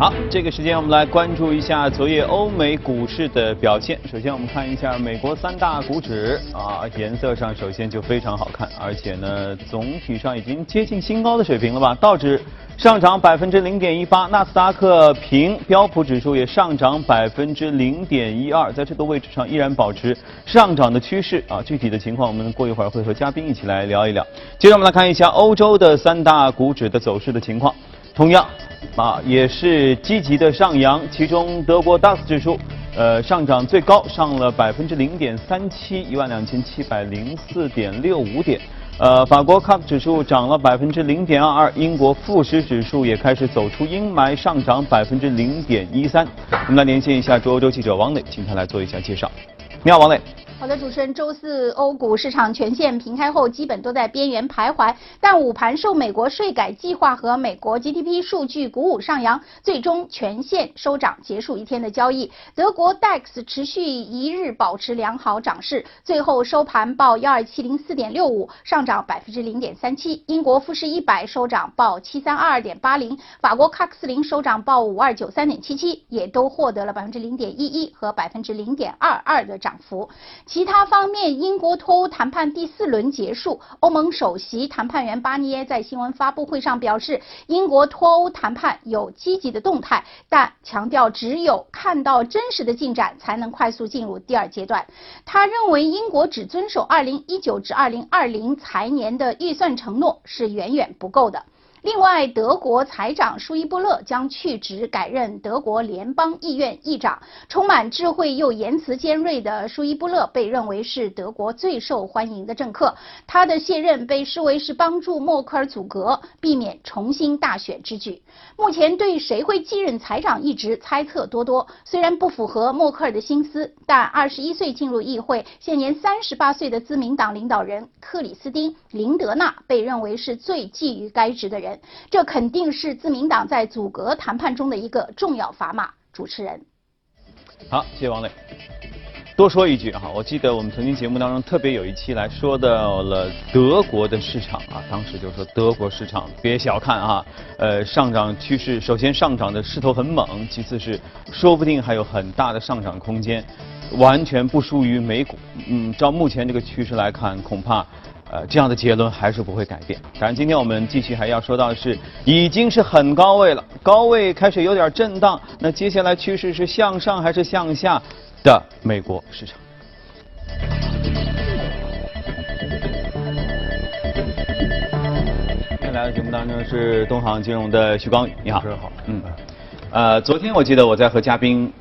好，这个时间我们来关注一下昨夜欧美股市的表现。首先，我们看一下美国三大股指啊，颜色上首先就非常好看，而且呢，总体上已经接近新高的水平了吧？道指上涨百分之零点一八，纳斯达克平，标普指数也上涨百分之零点一二，在这个位置上依然保持上涨的趋势啊。具体的情况，我们过一会儿会和嘉宾一起来聊一聊。接着，我们来看一下欧洲的三大股指的走势的情况，同样。啊，也是积极的上扬，其中德国 DAX 指数，呃，上涨最高上了百分之零点三七，一万两千七百零四点六五点。呃，法国 CAC 指数涨了百分之零点二二，英国富时指数也开始走出阴霾，上涨百分之零点一三。我们来连线一下驻欧洲记者王磊，请他来做一下介绍。你好，王磊。好的，主持人，周四欧股市场全线平开后，基本都在边缘徘徊。但午盘受美国税改计划和美国 GDP 数据鼓舞上扬，最终全线收涨，结束一天的交易。德国 DAX 持续一日保持良好涨势，最后收盘报幺二七零四点六五，上涨百分之零点三七。英国富时一百收涨报七三二二点八零，法国 CAC 四零收涨报五二九三点七七，也都获得了百分之零点一一和百分之零点二二的涨幅。其他方面，英国脱欧谈判第四轮结束。欧盟首席谈判员巴尼耶在新闻发布会上表示，英国脱欧谈判有积极的动态，但强调只有看到真实的进展，才能快速进入第二阶段。他认为，英国只遵守2019至2020财年的预算承诺是远远不够的。另外，德国财长舒伊布勒将去职，改任德国联邦议院议长。充满智慧又言辞尖锐的舒伊布勒被认为是德国最受欢迎的政客。他的卸任被视为是帮助默克尔阻隔，避免重新大选之举。目前对谁会继任财长一职猜测多多。虽然不符合默克尔的心思，但二十一岁进入议会、现年三十八岁的自民党领导人克里斯汀·林德纳被认为是最觊觎该职的人。这肯定是自民党在阻隔谈判中的一个重要砝码。主持人，好，谢谢王磊。多说一句哈，我记得我们曾经节目当中特别有一期来说到了德国的市场啊，当时就说德国市场别小看啊，呃，上涨趋势首先上涨的势头很猛，其次是说不定还有很大的上涨空间，完全不输于美股。嗯，照目前这个趋势来看，恐怕。呃，这样的结论还是不会改变。当然，今天我们继续还要说到的是，已经是很高位了，高位开始有点震荡。那接下来趋势是向上还是向下的美国市场？今天来的节目当中是东航金融的徐光宇，你好。主持人好。嗯。呃，昨天我记得我在和嘉宾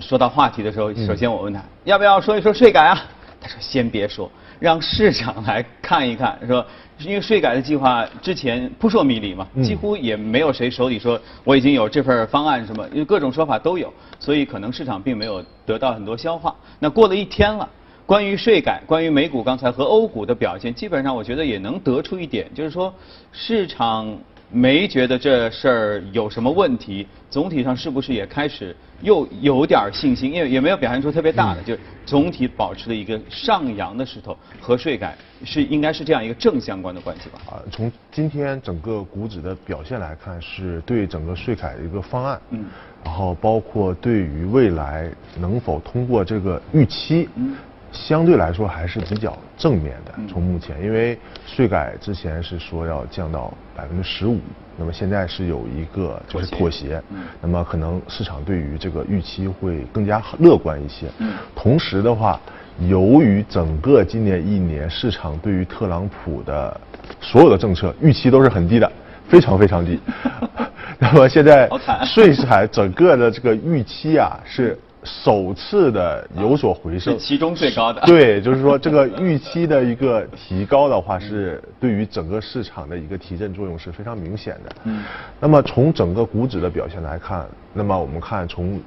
说到话题的时候，首先我问他要不要说一说税改啊？他说先别说。让市场来看一看，说因为税改的计划之前扑朔迷离嘛，几乎也没有谁手里说我已经有这份方案什么，因为各种说法都有，所以可能市场并没有得到很多消化。那过了一天了，关于税改，关于美股刚才和欧股的表现，基本上我觉得也能得出一点，就是说市场。没觉得这事儿有什么问题，总体上是不是也开始又有点信心？因为也没有表现出特别大的，就总体保持了一个上扬的势头。和税改是应该是这样一个正相关的关系吧？啊，从今天整个股指的表现来看，是对整个税改的一个方案，嗯，然后包括对于未来能否通过这个预期，嗯。相对来说还是比较正面的。从目前，因为税改之前是说要降到百分之十五，那么现在是有一个就是妥协，那么可能市场对于这个预期会更加乐观一些。同时的话，由于整个今年一年市场对于特朗普的所有的政策预期都是很低的，非常非常低。那么现在税改整个的这个预期啊是。首次的有所回升，是其中最高的。对，就是说这个预期的一个提高的话，是对于整个市场的一个提振作用是非常明显的。嗯。那么从整个股指的表现来看，那么我们看从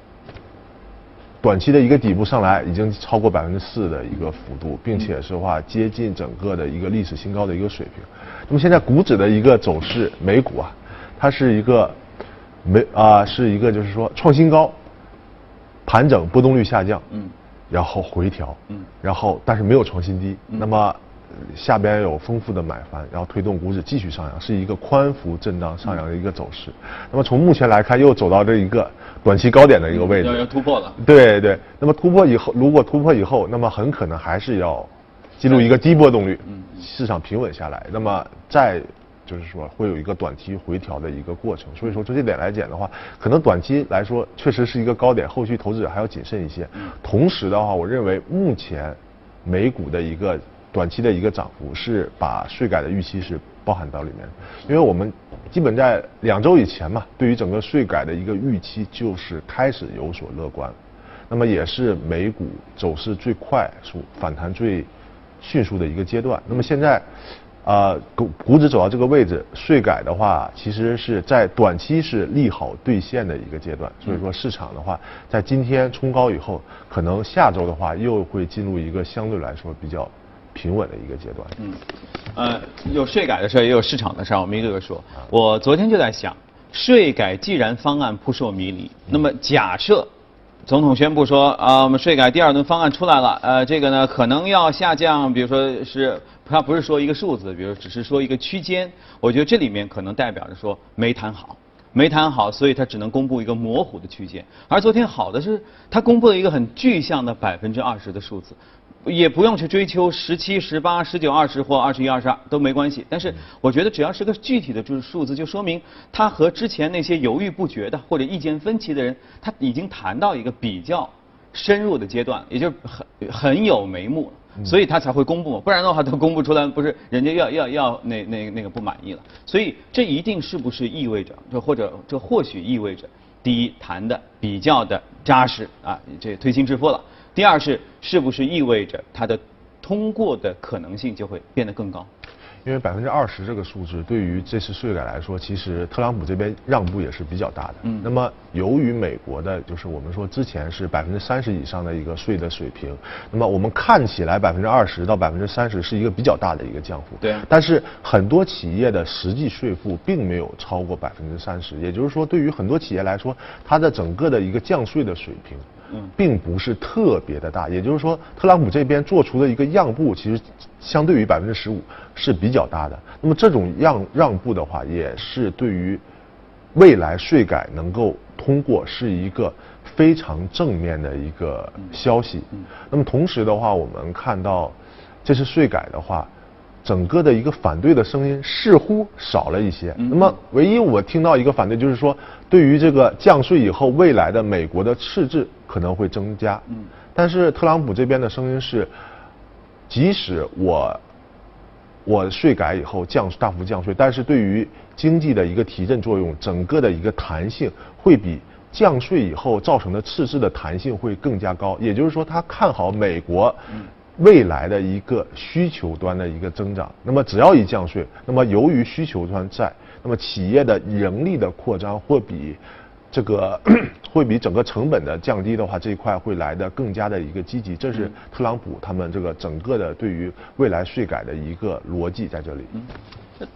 短期的一个底部上来，已经超过百分之四的一个幅度，并且是话接近整个的一个历史新高的一个水平。那么现在股指的一个走势，美股啊，它是一个没啊，是一个就是说创新高。盘整波动率下降，嗯，然后回调，嗯，然后但是没有创新低，那么下边有丰富的买盘，然后推动股指继续上扬，是一个宽幅震荡上扬的一个走势。那么从目前来看，又走到这一个短期高点的一个位置，要要突破了。对对，那么突破以后，如果突破以后，那么很可能还是要进入一个低波动率，市场平稳下来，那么再就是说会有一个短期回调的一个过程。所以说从这点来讲的话，可能短期来说确实是一个高点，后续投资者还要谨慎一些。同时的话，我认为目前美股的一个。短期的一个涨幅是把税改的预期是包含到里面，因为我们基本在两周以前嘛，对于整个税改的一个预期就是开始有所乐观，那么也是美股走势最快速、反弹最迅速的一个阶段。那么现在，啊股股指走到这个位置，税改的话其实是在短期是利好兑现的一个阶段，所以说市场的话，在今天冲高以后，可能下周的话又会进入一个相对来说比较。平稳的一个阶段。嗯，呃，有税改的事儿，也有市场的事儿。我们一个个说。我昨天就在想，税改既然方案扑朔迷离，那么假设总统宣布说啊，我们税改第二轮方案出来了，呃，这个呢可能要下降，比如说是他不是说一个数字，比如只是说一个区间，我觉得这里面可能代表着说没谈好，没谈好，所以他只能公布一个模糊的区间。而昨天好的是，他公布了一个很具象的百分之二十的数字。也不用去追求十七、十八、十九、二十或二十一、二十二都没关系。但是我觉得只要是个具体的就是数字，就说明他和之前那些犹豫不决的或者意见分歧的人，他已经谈到一个比较深入的阶段，也就很很有眉目，所以他才会公布嘛。不然的话，他公布出来，不是人家要要要那那那个不满意了。所以这一定是不是意味着，这或者这或许意味着，第一谈的比较的扎实啊，这推心置腹了。第二是，是不是意味着它的通过的可能性就会变得更高？因为百分之二十这个数字对于这次税改来说，其实特朗普这边让步也是比较大的。嗯。那么由于美国的，就是我们说之前是百分之三十以上的一个税的水平，那么我们看起来百分之二十到百分之三十是一个比较大的一个降幅。对。但是很多企业的实际税负并没有超过百分之三十，也就是说，对于很多企业来说，它的整个的一个降税的水平。并不是特别的大，也就是说，特朗普这边做出的一个让步，其实相对于百分之十五是比较大的。那么这种让让步的话，也是对于未来税改能够通过是一个非常正面的一个消息。那么同时的话，我们看到这次税改的话。整个的一个反对的声音似乎少了一些。那么，唯一我听到一个反对就是说，对于这个降税以后未来的美国的赤字可能会增加。嗯。但是特朗普这边的声音是，即使我我税改以后降大幅降税，但是对于经济的一个提振作用，整个的一个弹性会比降税以后造成的赤字的弹性会更加高。也就是说，他看好美国。未来的一个需求端的一个增长，那么只要一降税，那么由于需求端在，那么企业的盈利的扩张会比这个 会比整个成本的降低的话，这一块会来的更加的一个积极。这是特朗普他们这个整个的对于未来税改的一个逻辑在这里。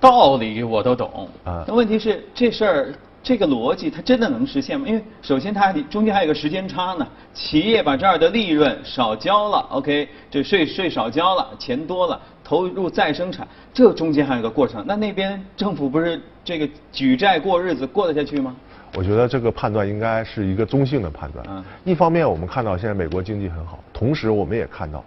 道理我都懂啊，那问题是这事儿。这个逻辑它真的能实现吗？因为首先它中间还有个时间差呢，企业把这儿的利润少交了，OK，这税税少交了，钱多了，投入再生产，这中间还有个过程。那那边政府不是这个举债过日子过得下去吗？我觉得这个判断应该是一个中性的判断。嗯。一方面我们看到现在美国经济很好，同时我们也看到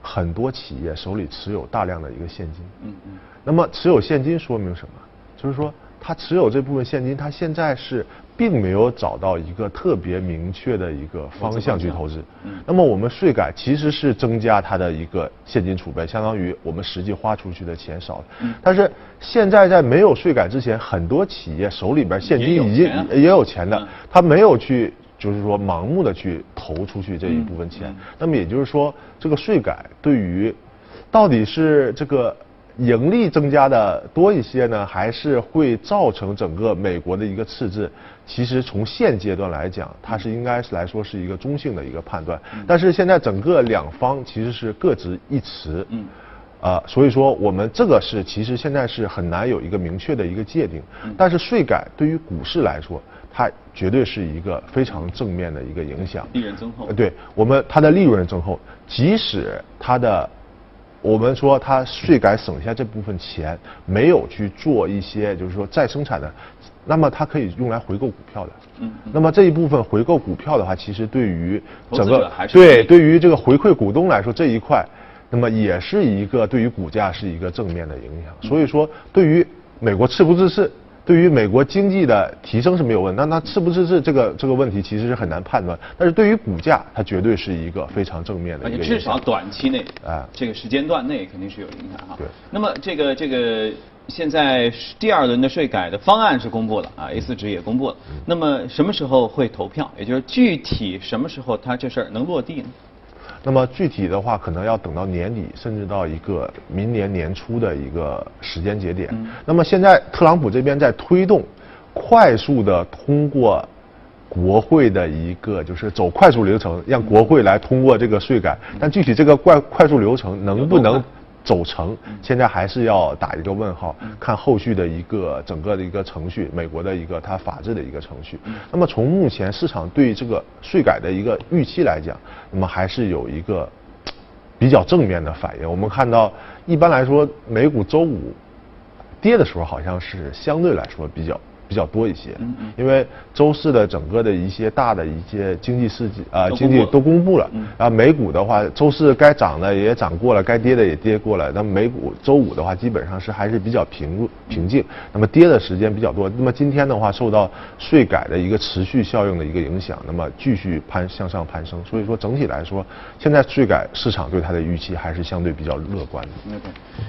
很多企业手里持有大量的一个现金。嗯嗯。那么持有现金说明什么？就是说。他持有这部分现金，他现在是并没有找到一个特别明确的一个方向去投资。嗯。那么我们税改其实是增加它的一个现金储备，相当于我们实际花出去的钱少了。嗯。但是现在在没有税改之前，很多企业手里边现金已经也有钱的，他没有去就是说盲目的去投出去这一部分钱。那么也就是说，这个税改对于到底是这个。盈利增加的多一些呢，还是会造成整个美国的一个赤字？其实从现阶段来讲，它是应该是来说是一个中性的一个判断。但是现在整个两方其实是各执一词，嗯，啊，所以说我们这个是其实现在是很难有一个明确的一个界定。但是税改对于股市来说，它绝对是一个非常正面的一个影响。利润增厚。对我们它的利润增厚，即使它的。我们说他税改省下这部分钱，没有去做一些就是说再生产的，那么它可以用来回购股票的。嗯。那么这一部分回购股票的话，其实对于整个对对于这个回馈股东来说这一块，那么也是一个对于股价是一个正面的影响。所以说，对于美国赤不赤赤？对于美国经济的提升是没有问，那那是不是是这个这个问题其实是很难判断，但是对于股价它绝对是一个非常正面的一个至少短期内啊，这个时间段内肯定是有影响哈。对。那么这个这个现在第二轮的税改的方案是公布了啊，A 四纸也公布了。那么什么时候会投票？也就是具体什么时候它这事儿能落地呢？那么具体的话，可能要等到年底，甚至到一个明年年初的一个时间节点。那么现在特朗普这边在推动快速的通过国会的一个，就是走快速流程，让国会来通过这个税改。但具体这个快快速流程能不能？走成，现在还是要打一个问号，看后续的一个整个的一个程序，美国的一个它法治的一个程序。那么从目前市场对这个税改的一个预期来讲，那么还是有一个比较正面的反应。我们看到，一般来说，美股周五跌的时候，好像是相对来说比较。比较多一些，因为周四的整个的一些大的一些经济事迹啊，经济都公布了。然后美股的话，周四该涨的也涨过了，该跌的也跌过了。那么美股周五的话，基本上是还是比较平平静。那么跌的时间比较多。那么今天的话，受到税改的一个持续效应的一个影响，那么继续攀向上攀升。所以说整体来说，现在税改市场对它的预期还是相对比较乐观的。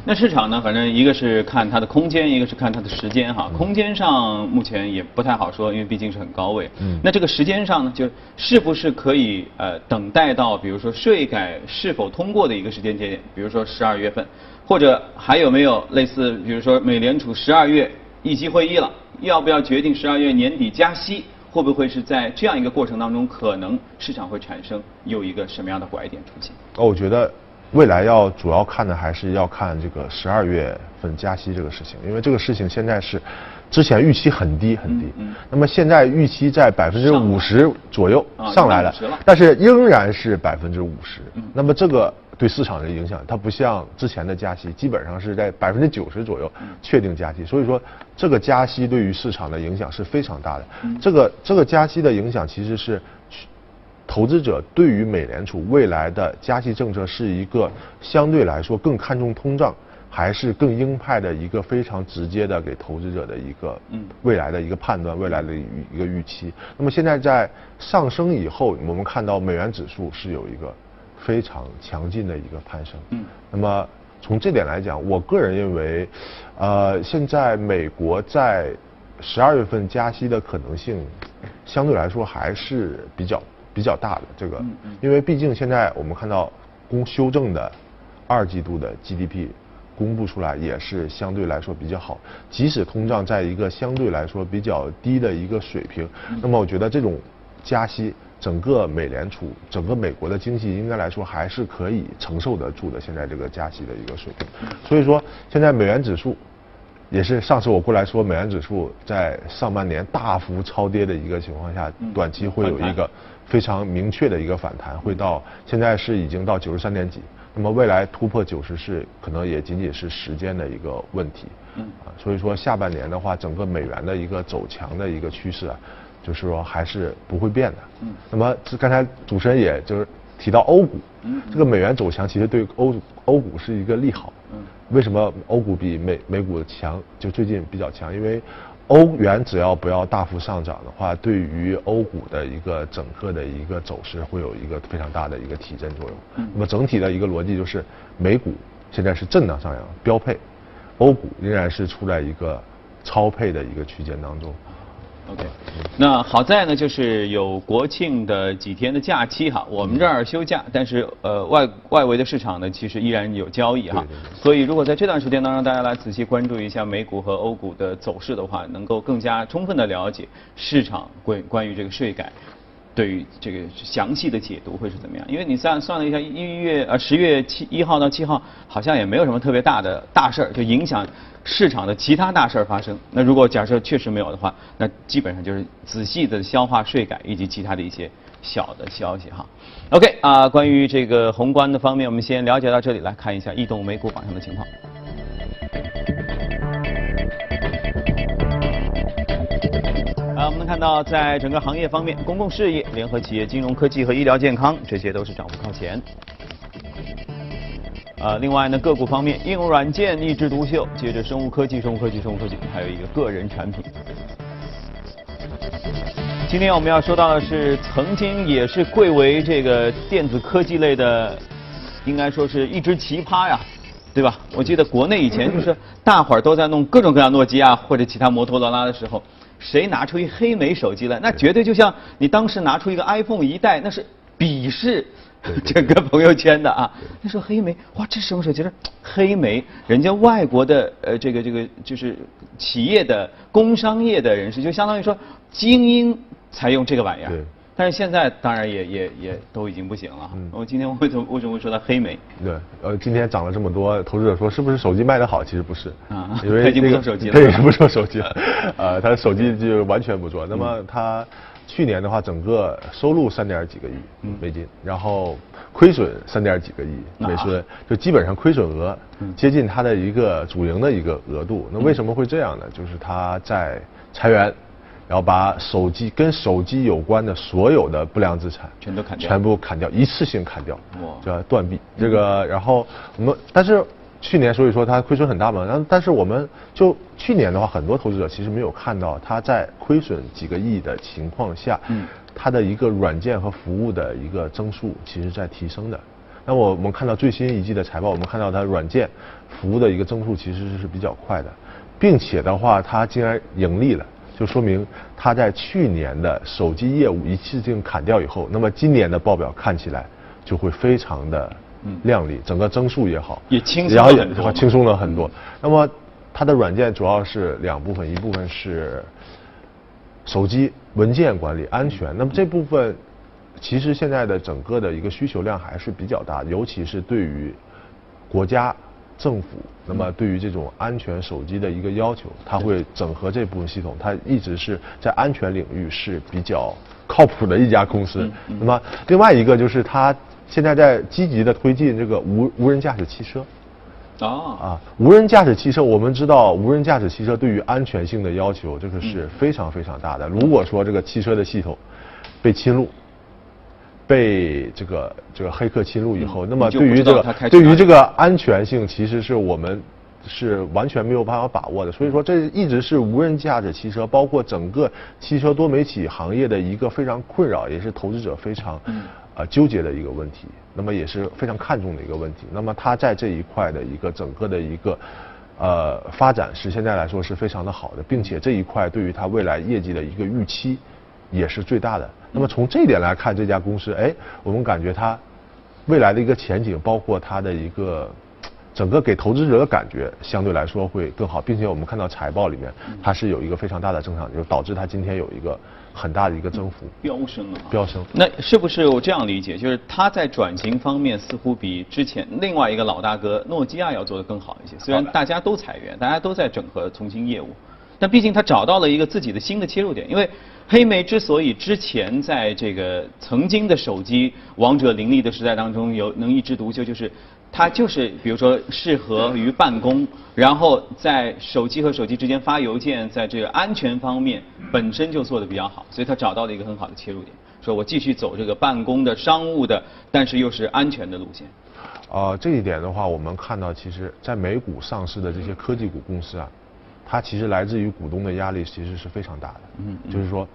那市场呢，反正一个是看它的空间，一个是看它的时间哈。空间上。目前也不太好说，因为毕竟是很高位。嗯，那这个时间上呢，就是不是可以呃等待到，比如说税改是否通过的一个时间节点，比如说十二月份，或者还有没有类似，比如说美联储十二月议息会议了，要不要决定十二月年底加息？会不会是在这样一个过程当中，可能市场会产生有一个什么样的拐点出现？哦，我觉得未来要主要看的还是要看这个十二月份加息这个事情，因为这个事情现在是。之前预期很低很低，那么现在预期在百分之五十左右上来了，但是仍然是百分之五十。那么这个对市场的影响，它不像之前的加息，基本上是在百分之九十左右确定加息。所以说，这个加息对于市场的影响是非常大的。这个这个加息的影响其实是投资者对于美联储未来的加息政策是一个相对来说更看重通胀。还是更鹰派的一个非常直接的给投资者的一个未来的一个判断，未来的一个预期。那么现在在上升以后，我们看到美元指数是有一个非常强劲的一个攀升。嗯。那么从这点来讲，我个人认为，呃，现在美国在十二月份加息的可能性相对来说还是比较比较大的。这个，因为毕竟现在我们看到公修正的二季度的 GDP。公布出来也是相对来说比较好，即使通胀在一个相对来说比较低的一个水平，那么我觉得这种加息，整个美联储、整个美国的经济应该来说还是可以承受得住的。现在这个加息的一个水平，所以说现在美元指数也是上次我过来说，美元指数在上半年大幅超跌的一个情况下，短期会有一个非常明确的一个反弹，会到现在是已经到九十三点几。那么未来突破九十是可能也仅仅是时间的一个问题，嗯，啊，所以说下半年的话，整个美元的一个走强的一个趋势啊，就是说还是不会变的，嗯，那么刚才主持人也就是提到欧股，嗯，这个美元走强其实对欧欧股是一个利好，嗯，为什么欧股比美美股强？就最近比较强，因为。欧元只要不要大幅上涨的话，对于欧股的一个整个的一个走势会有一个非常大的一个提振作用。那么整体的一个逻辑就是，美股现在是震荡上扬，标配；欧股仍然是处在一个超配的一个区间当中。OK，那好在呢，就是有国庆的几天的假期哈，我们这儿休假，但是呃外外围的市场呢，其实依然有交易哈，所以如果在这段时间当中，大家来仔细关注一下美股和欧股的走势的话，能够更加充分的了解市场关关于这个税改。对于这个详细的解读会是怎么样？因为你算算了一下，一月呃十月七一号到七号，好像也没有什么特别大的大事儿，就影响市场的其他大事儿发生。那如果假设确实没有的话，那基本上就是仔细的消化税改以及其他的一些小的消息哈。OK 啊，关于这个宏观的方面，我们先了解到这里，来看一下异动美股榜上的情况。看到，在整个行业方面，公共事业、联合企业、金融科技和医疗健康，这些都是涨幅靠前。呃，另外呢，个股方面，应用软件一枝独秀，接着生物科技、生物科技、生物科技，还有一个个人产品。今天我们要说到的是，曾经也是贵为这个电子科技类的，应该说是一只奇葩呀，对吧？我记得国内以前就是大伙儿都在弄各种各样诺基亚或者其他摩托罗拉的时候。谁拿出一黑莓手机来，那绝对就像你当时拿出一个 iPhone 一代，那是鄙视整个朋友圈的啊！那时候黑莓，哇，这什么手机？黑莓，人家外国的呃这个这个就是企业的工商业的人士，就相当于说精英才用这个玩意儿。但是现在当然也也也都已经不行了。我今天为什么为什么会说它黑莓？对，呃，今天涨了这么多，投资者说是不是手机卖得好？其实不是，啊，因为已经不做手机了。对，不做手机了，呃，他手机就完全不做。那么他去年的话，整个收入三点几个亿美金，然后亏损三点几个亿美金，就基本上亏损额接近他的一个主营的一个额度。那为什么会这样呢？就是他在裁员。然后把手机跟手机有关的所有的不良资产全都砍掉，全部砍掉，一次性砍掉，叫断臂。这个，然后我们但是去年所以说它亏损很大嘛，然后但是我们就去年的话，很多投资者其实没有看到它在亏损几个亿的情况下，嗯，它的一个软件和服务的一个增速其实在提升的。那我我们看到最新一季的财报，我们看到它软件服务的一个增速其实是比较快的，并且的话它竟然盈利了。就说明他在去年的手机业务一次性砍掉以后，那么今年的报表看起来就会非常的亮丽，整个增速也好，也轻松很多，轻松了很多。那么它的软件主要是两部分，一部分是手机文件管理安全，那么这部分其实现在的整个的一个需求量还是比较大，尤其是对于国家。政府那么对于这种安全手机的一个要求，它会整合这部分系统，它一直是在安全领域是比较靠谱的一家公司。那么另外一个就是它现在在积极的推进这个无无人驾驶汽车。啊啊，无人驾驶汽车，我们知道无人驾驶汽车对于安全性的要求，这个是非常非常大的。如果说这个汽车的系统被侵入，被这个这个黑客侵入以后，那么对于这个对于这个安全性，其实是我们是完全没有办法把握的。所以说，这一直是无人驾驶汽车，包括整个汽车多媒体行业的一个非常困扰，也是投资者非常啊纠结的一个问题。那么也是非常看重的一个问题。那么它在这一块的一个整个的一个呃发展，是现在来说是非常的好的，并且这一块对于它未来业绩的一个预期也是最大的。那么从这一点来看，这家公司，哎，我们感觉它未来的一个前景，包括它的一个整个给投资者的感觉，相对来说会更好，并且我们看到财报里面，它是有一个非常大的增长，就导致它今天有一个很大的一个增幅，飙升了，飙升。那是不是我这样理解，就是它在转型方面似乎比之前另外一个老大哥诺基亚要做得更好一些？虽然大家都裁员，大家都在整合重新业务，但毕竟他找到了一个自己的新的切入点，因为。黑莓之所以之前在这个曾经的手机王者林立的时代当中有能一枝独秀，就是它就是比如说适合于办公，然后在手机和手机之间发邮件，在这个安全方面本身就做的比较好，所以它找到了一个很好的切入点，说我继续走这个办公的商务的，但是又是安全的路线。啊，这一点的话，我们看到其实在美股上市的这些科技股公司啊。它其实来自于股东的压力，其实是非常大的。嗯，就是说，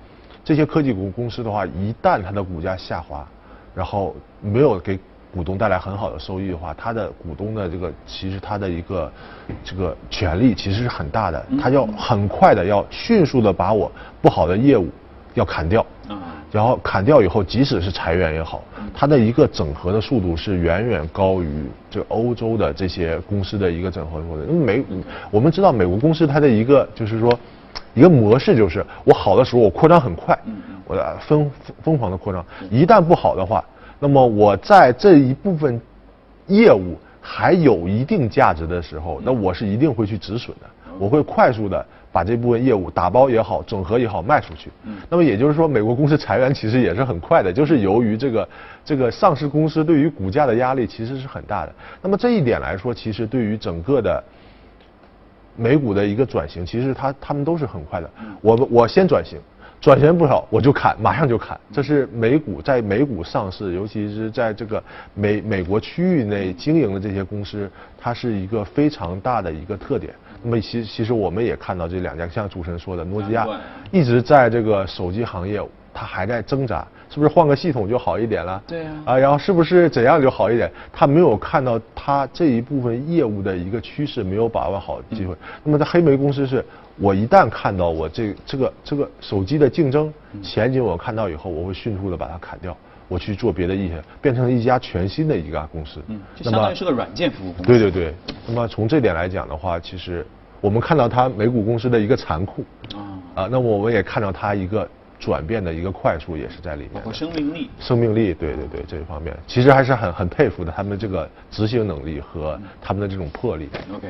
这些科技股公司的话，一旦它的股价下滑，然后没有给股东带来很好的收益的话，它的股东的这个其实它的一个这个权利其实是很大的，它要很快的要迅速的把我不好的业务要砍掉。然后砍掉以后，即使是裁员也好，它的一个整合的速度是远远高于这欧洲的这些公司的一个整合速度。因为美，我们知道美国公司它的一个就是说，一个模式就是我好的时候我扩张很快，我疯疯狂的扩张。一旦不好的话，那么我在这一部分业务还有一定价值的时候，那我是一定会去止损的。我会快速的把这部分业务打包也好，整合也好卖出去。嗯，那么也就是说，美国公司裁员其实也是很快的，就是由于这个这个上市公司对于股价的压力其实是很大的。那么这一点来说，其实对于整个的美股的一个转型，其实它他们都是很快的。我我先转型。转型不少，我就砍，马上就砍。这是美股在美股上市，尤其是在这个美美国区域内经营的这些公司，它是一个非常大的一个特点。那么其其实我们也看到这两家，像主持人说的，诺基亚一直在这个手机行业，它还在挣扎。是不是换个系统就好一点了？对啊。啊，然后是不是怎样就好一点？他没有看到他这一部分业务的一个趋势，没有把握好机会。那么在黑莓公司是，我一旦看到我这这个这个手机的竞争前景，我看到以后，我会迅速的把它砍掉，我去做别的业务，变成一家全新的一家公司。嗯，就相当于是个软件服务公司。对对对。那么从这点来讲的话，其实我们看到它美股公司的一个残酷。啊。啊，那么我们也看到它一个。转变的一个快速也是在里面，包括生命力，生命力，对对对，这一方面其实还是很很佩服的，他们这个执行能力和他们的这种魄力。OK，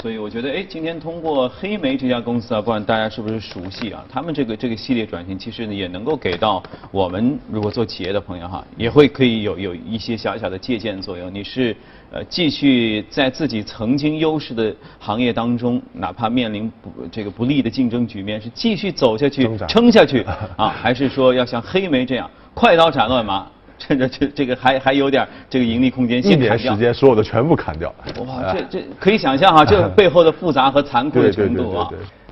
所以我觉得，哎，今天通过黑莓这家公司啊，不管大家是不是熟悉啊，他们这个这个系列转型，其实也能够给到我们如果做企业的朋友哈，也会可以有有一些小小的借鉴作用。你是。呃，继续在自己曾经优势的行业当中，哪怕面临不这个不利的竞争局面，是继续走下去、撑下去 啊，还是说要像黑莓这样快刀斩乱麻，趁着这这个还还有点这个盈利空间，一年时间所有的全部砍掉？哇，这这可以想象哈，这背后的复杂和残酷的程度啊。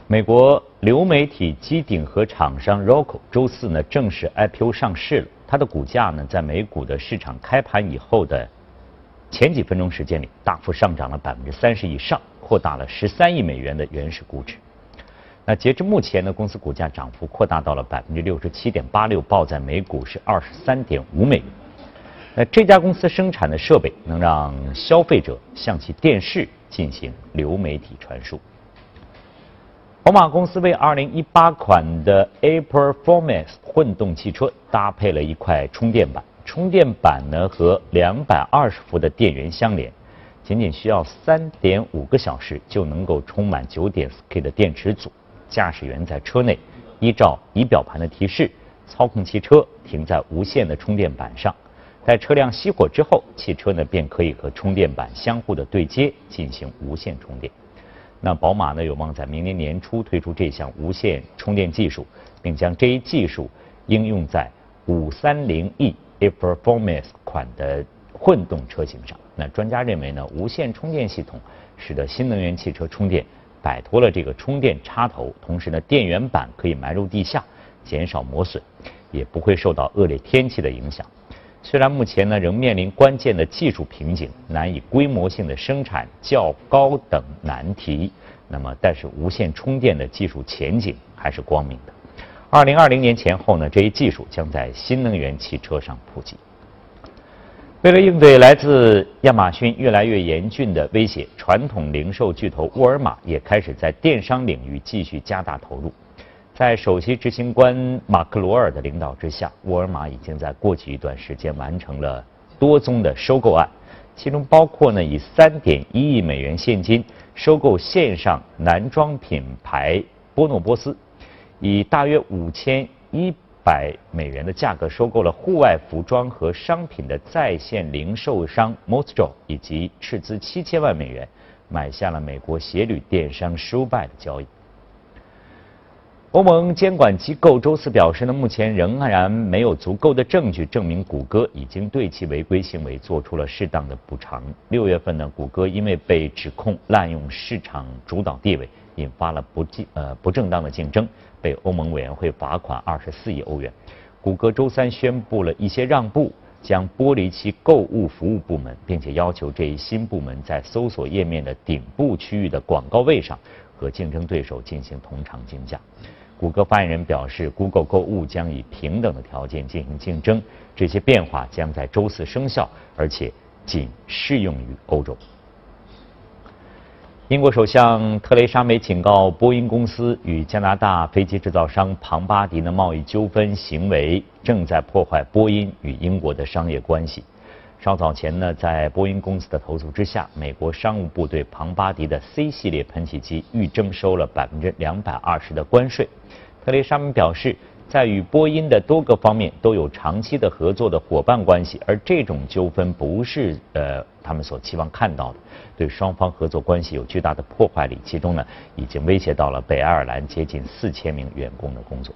美国流媒体机顶盒厂商 Roku 周四呢正式 IPO 上市了，它的股价呢在美股的市场开盘以后的。前几分钟时间里，大幅上涨了百分之三十以上，扩大了十三亿美元的原始估值。那截至目前呢，公司股价涨幅扩大到了百分之六十七点八六，报在每股是二十三点五美元。那这家公司生产的设备能让消费者向其电视进行流媒体传输。宝马公司为二零一八款的 A Performance 混动汽车搭配了一块充电板。充电板呢和两百二十伏的电源相连，仅仅需要三点五个小时就能够充满九点四 K 的电池组。驾驶员在车内依照仪表盘的提示操控汽车停在无线的充电板上，在车辆熄火之后，汽车呢便可以和充电板相互的对接进行无线充电。那宝马呢有望在明年年初推出这项无线充电技术，并将这一技术应用在五三零 e E。A Performance 款的混动车型上，那专家认为呢，无线充电系统使得新能源汽车充电摆脱了这个充电插头，同时呢，电源板可以埋入地下，减少磨损，也不会受到恶劣天气的影响。虽然目前呢仍面临关键的技术瓶颈，难以规模性的生产较高等难题，那么但是无线充电的技术前景还是光明的。二零二零年前后呢，这一技术将在新能源汽车上普及。为了应对来自亚马逊越来越严峻的威胁，传统零售巨头沃尔玛也开始在电商领域继续加大投入。在首席执行官马克罗尔的领导之下，沃尔玛已经在过去一段时间完成了多宗的收购案，其中包括呢以三点一亿美元现金收购线上男装品牌波诺波斯。以大约五千一百美元的价格收购了户外服装和商品的在线零售商 Mostro，以及斥资七千万美元买下了美国鞋履电商 Shoebuy 的交易。欧盟监管机构周四表示呢，目前仍然没有足够的证据证明谷歌已经对其违规行为做出了适当的补偿。六月份呢，谷歌因为被指控滥用市场主导地位，引发了不竞呃不正当的竞争。被欧盟委员会罚款二十四亿欧元。谷歌周三宣布了一些让步，将剥离其购物服务部门，并且要求这一新部门在搜索页面的顶部区域的广告位上和竞争对手进行同场竞价。谷歌发言人表示，Google 购物将以平等的条件进行竞争。这些变化将在周四生效，而且仅适用于欧洲。英国首相特蕾莎梅警告波音公司与加拿大飞机制造商庞巴迪的贸易纠纷行为正在破坏波音与英国的商业关系。稍早前呢，在波音公司的投诉之下，美国商务部对庞巴迪的 C 系列喷气机预征收了百分之两百二十的关税。特蕾莎梅表示，在与波音的多个方面都有长期的合作的伙伴关系，而这种纠纷不是呃他们所期望看到的，对双方合作关系有巨大的破坏力，其中呢已经威胁到了北爱尔兰接近四千名员工的工作。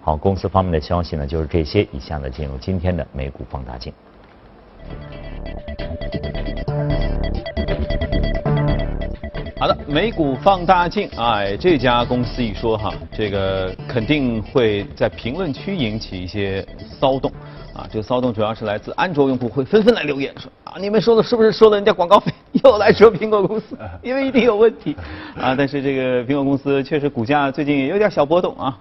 好，公司方面的消息呢就是这些，以下呢进入今天的美股放大镜。好的，美股放大镜，哎，这家公司一说哈，这个肯定会在评论区引起一些骚动，啊，这个骚动主要是来自安卓用户会纷纷来留言说啊，你们说的是不是收了人家广告费，又来说苹果公司，因为一定有问题，啊，但是这个苹果公司确实股价最近也有点小波动啊，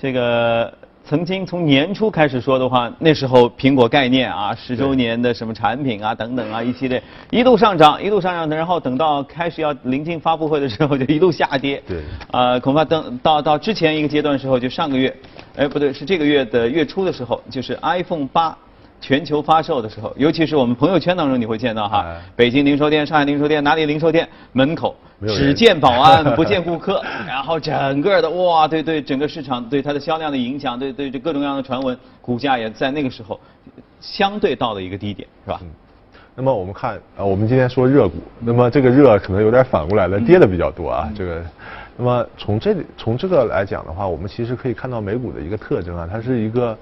这个。曾经从年初开始说的话，那时候苹果概念啊，十周年的什么产品啊等等啊一系列一度上涨，一度上涨的，然后等到开始要临近发布会的时候，就一路下跌。对。啊，恐怕等到到之前一个阶段的时候，就上个月，哎不对，是这个月的月初的时候，就是 iPhone 八。全球发售的时候，尤其是我们朋友圈当中，你会见到哈，北京零售店、上海零售店、哪里零售店门口只见保安不见顾客，然后整个的哇，对对，整个市场对它的销量的影响，对对这各种各样的传闻，股价也在那个时候相对到了一个低点，是吧？那么我们看啊，我们今天说热股，那么这个热可能有点反过来了，跌的比较多啊，这个。那么从这里从这个来讲的话，我们其实可以看到美股的一个特征啊，它是一个。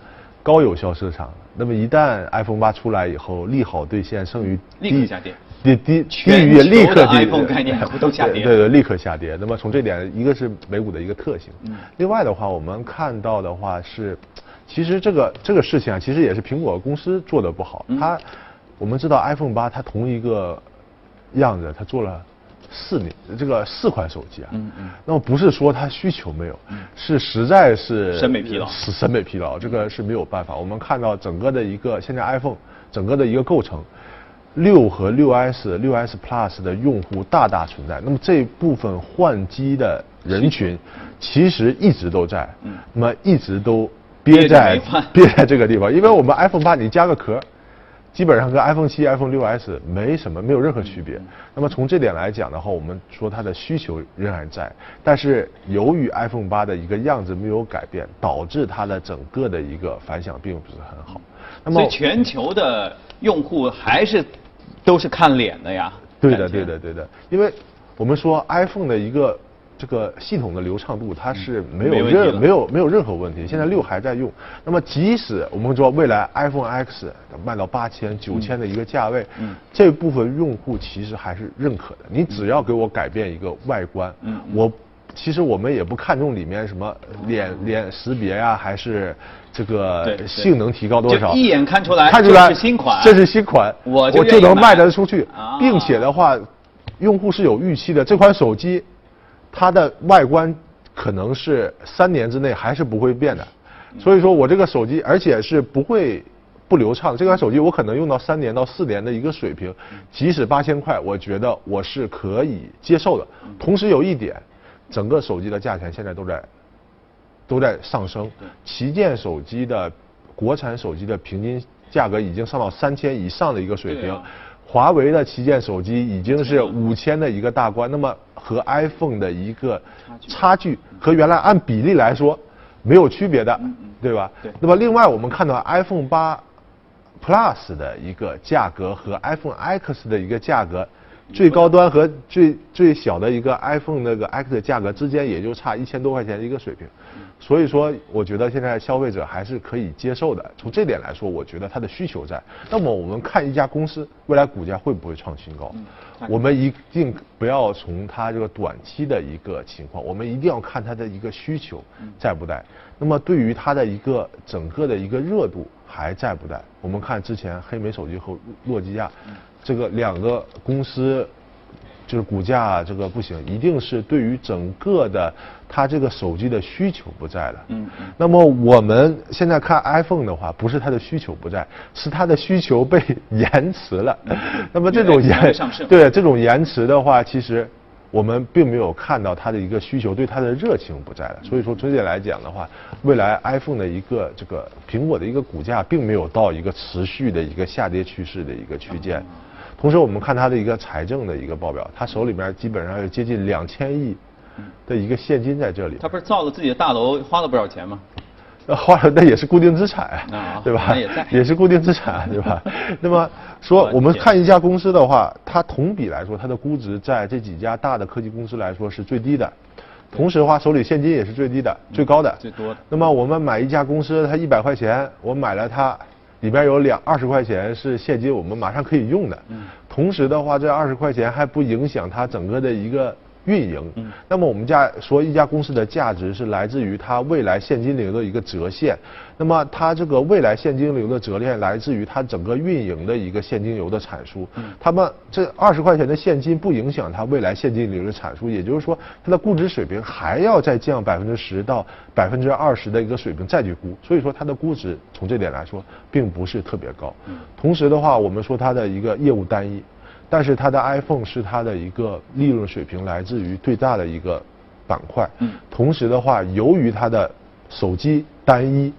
高有效市场，那么一旦 iPhone 八出来以后，利好兑现剩余立刻下跌，低低低于立刻低，iPhone 概念股都下跌，对对，立刻下跌。那么从这点，一个是美股的一个特性，另外的话，我们看到的话是，其实这个这个事情啊，其实也是苹果公司做的不好。它，我们知道 iPhone 八它同一个样子，它做了。四年这个四款手机啊，嗯嗯，那么不是说它需求没有，是实在是审美疲劳，是审美疲劳，这个是没有办法。我们看到整个的一个现在 iPhone 整个的一个构成，六和六 S、六 S Plus 的用户大大存在，那么这部分换机的人群其实。一直都在，嗯，那么一直都憋在 憋在这个地方，因为我们 iPhone 八你加个壳。基本上跟 iPhone 七、iPhone 六 S 没什么，没有任何区别。那么从这点来讲的话，我们说它的需求仍然在，但是由于 iPhone 八的一个样子没有改变，导致它的整个的一个反响并不是很好。那么全球的用户还是都是看脸的呀？对的，对的，对的。因为我们说 iPhone 的一个。这个系统的流畅度它是没有任没有没有任何问题。现在六还在用，那么即使我们说未来 iPhone X 卖到八千九千的一个价位，嗯，这部分用户其实还是认可的。你只要给我改变一个外观，嗯，我其实我们也不看重里面什么脸脸识别呀，还是这个性能提高多少，一眼看出来，看出来是新款，这是新款，我就能卖得出去，并且的话，用户是有预期的，这款手机。它的外观可能是三年之内还是不会变的，所以说我这个手机，而且是不会不流畅。这款手机我可能用到三年到四年的一个水平，即使八千块，我觉得我是可以接受的。同时有一点，整个手机的价钱现在都在都在上升，旗舰手机的国产手机的平均价格已经上到三千以上的一个水平。华为的旗舰手机已经是五千的一个大关，那么和 iPhone 的一个差距和原来按比例来说没有区别的，对吧？对。那么另外我们看到 iPhone 八 Plus 的一个价格和 iPhone X 的一个价格。最高端和最最小的一个 iPhone 那个 X 的价格之间也就差一千多块钱的一个水平，所以说我觉得现在消费者还是可以接受的。从这点来说，我觉得它的需求在。那么我们看一家公司未来股价会不会创新高？我们一定不要从它这个短期的一个情况，我们一定要看它的一个需求在不在。那么对于它的一个整个的一个热度还在不在？我们看之前黑莓手机和诺基亚。这个两个公司就是股价这个不行，一定是对于整个的它这个手机的需求不在了。嗯。那么我们现在看 iPhone 的话，不是它的需求不在，是它的需求被延迟了。那么这种延对这种延迟的话，其实。我们并没有看到它的一个需求，对它的热情不在了。所以说，从这点来讲的话，未来 iPhone 的一个这个苹果的一个股价并没有到一个持续的一个下跌趋势的一个区间。同时，我们看它的一个财政的一个报表，它手里面基本上有接近两千亿的一个现金在这里。他不是造了自己的大楼，花了不少钱吗？那花了 那也是固定资产，啊对吧？也 也是固定资产，对吧？那么说，我们看一家公司的话，它同比来说，它的估值在这几家大的科技公司来说是最低的，同时的话，手里现金也是最低的、最高的、最多的。那么我们买一家公司，它一百块钱，我买了它，里边有两二十块钱是现金，我们马上可以用的。嗯。同时的话，这二十块钱还不影响它整个的一个。运营，那么我们家说一家公司的价值是来自于它未来现金流的一个折现，那么它这个未来现金流的折现来自于它整个运营的一个现金流的产出。他们这二十块钱的现金不影响它未来现金流的产出，也就是说它的估值水平还要再降百分之十到百分之二十的一个水平再去估，所以说它的估值从这点来说并不是特别高。同时的话，我们说它的一个业务单一。但是它的 iPhone 是它的一个利润水平来自于最大的一个板块，嗯，同时的话，由于它的手机单一，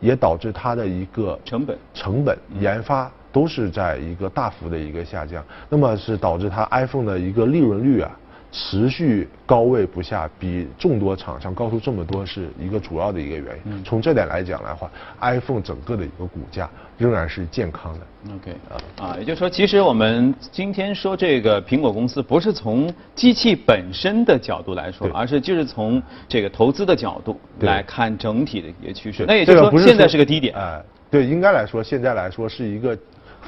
也导致它的一个成本、成本研发都是在一个大幅的一个下降，那么是导致它 iPhone 的一个利润率啊。持续高位不下，比众多厂商高出这么多，是一个主要的一个原因。从这点来讲的话，iPhone 整个的一个股价仍然是健康的。OK，啊啊，也就是说，其实我们今天说这个苹果公司，不是从机器本身的角度来说，而是就是从这个投资的角度来看整体的一个趋势。那也就是说，现在是个低点。哎，对，应该来说，现在来说是一个。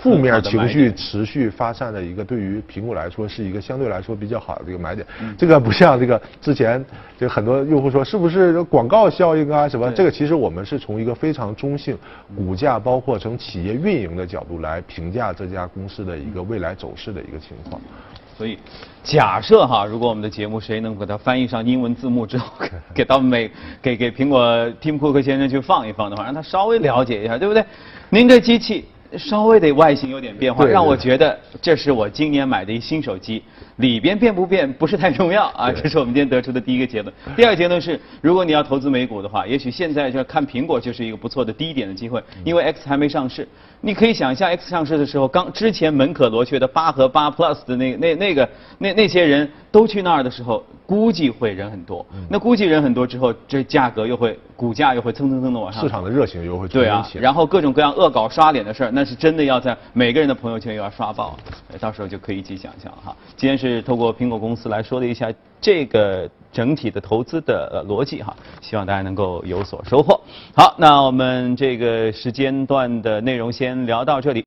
负面情绪持续发散的一个，对于苹果来说是一个相对来说比较好的一个买点。这个不像这个之前，就很多用户说是不是广告效应啊什么？这个其实我们是从一个非常中性，股价包括从企业运营的角度来评价这家公司的一个未来走势的一个情况。所以，假设哈，如果我们的节目谁能给它翻译上英文字幕之后，给到美给给苹果 Tim Cook 先生去放一放的话，让他稍微了解一下，对不对？您这机器。稍微的外形有点变化，让我觉得这是我今年买的一新手机。里边变不变不是太重要啊，这是我们今天得出的第一个结论。第二个结论是，如果你要投资美股的话，也许现在就看苹果就是一个不错的低点的机会，因为 X 还没上市。你可以想象，X 上市的时候，刚之前门可罗雀的八和八 Plus 的那那那个那那些人都去那儿的时候，估计会人很多。那估计人很多之后，这价格又会股价又会蹭蹭蹭的往上。市场的热情又会对啊，然后各种各样恶搞刷脸的事儿，那是真的要在每个人的朋友圈又要刷爆，到时候就可以一起想象哈。今天是透过苹果公司来说了一下这个整体的投资的逻辑哈，希望大家能够有所收获。好，那我们这个时间段的内容先聊到这里。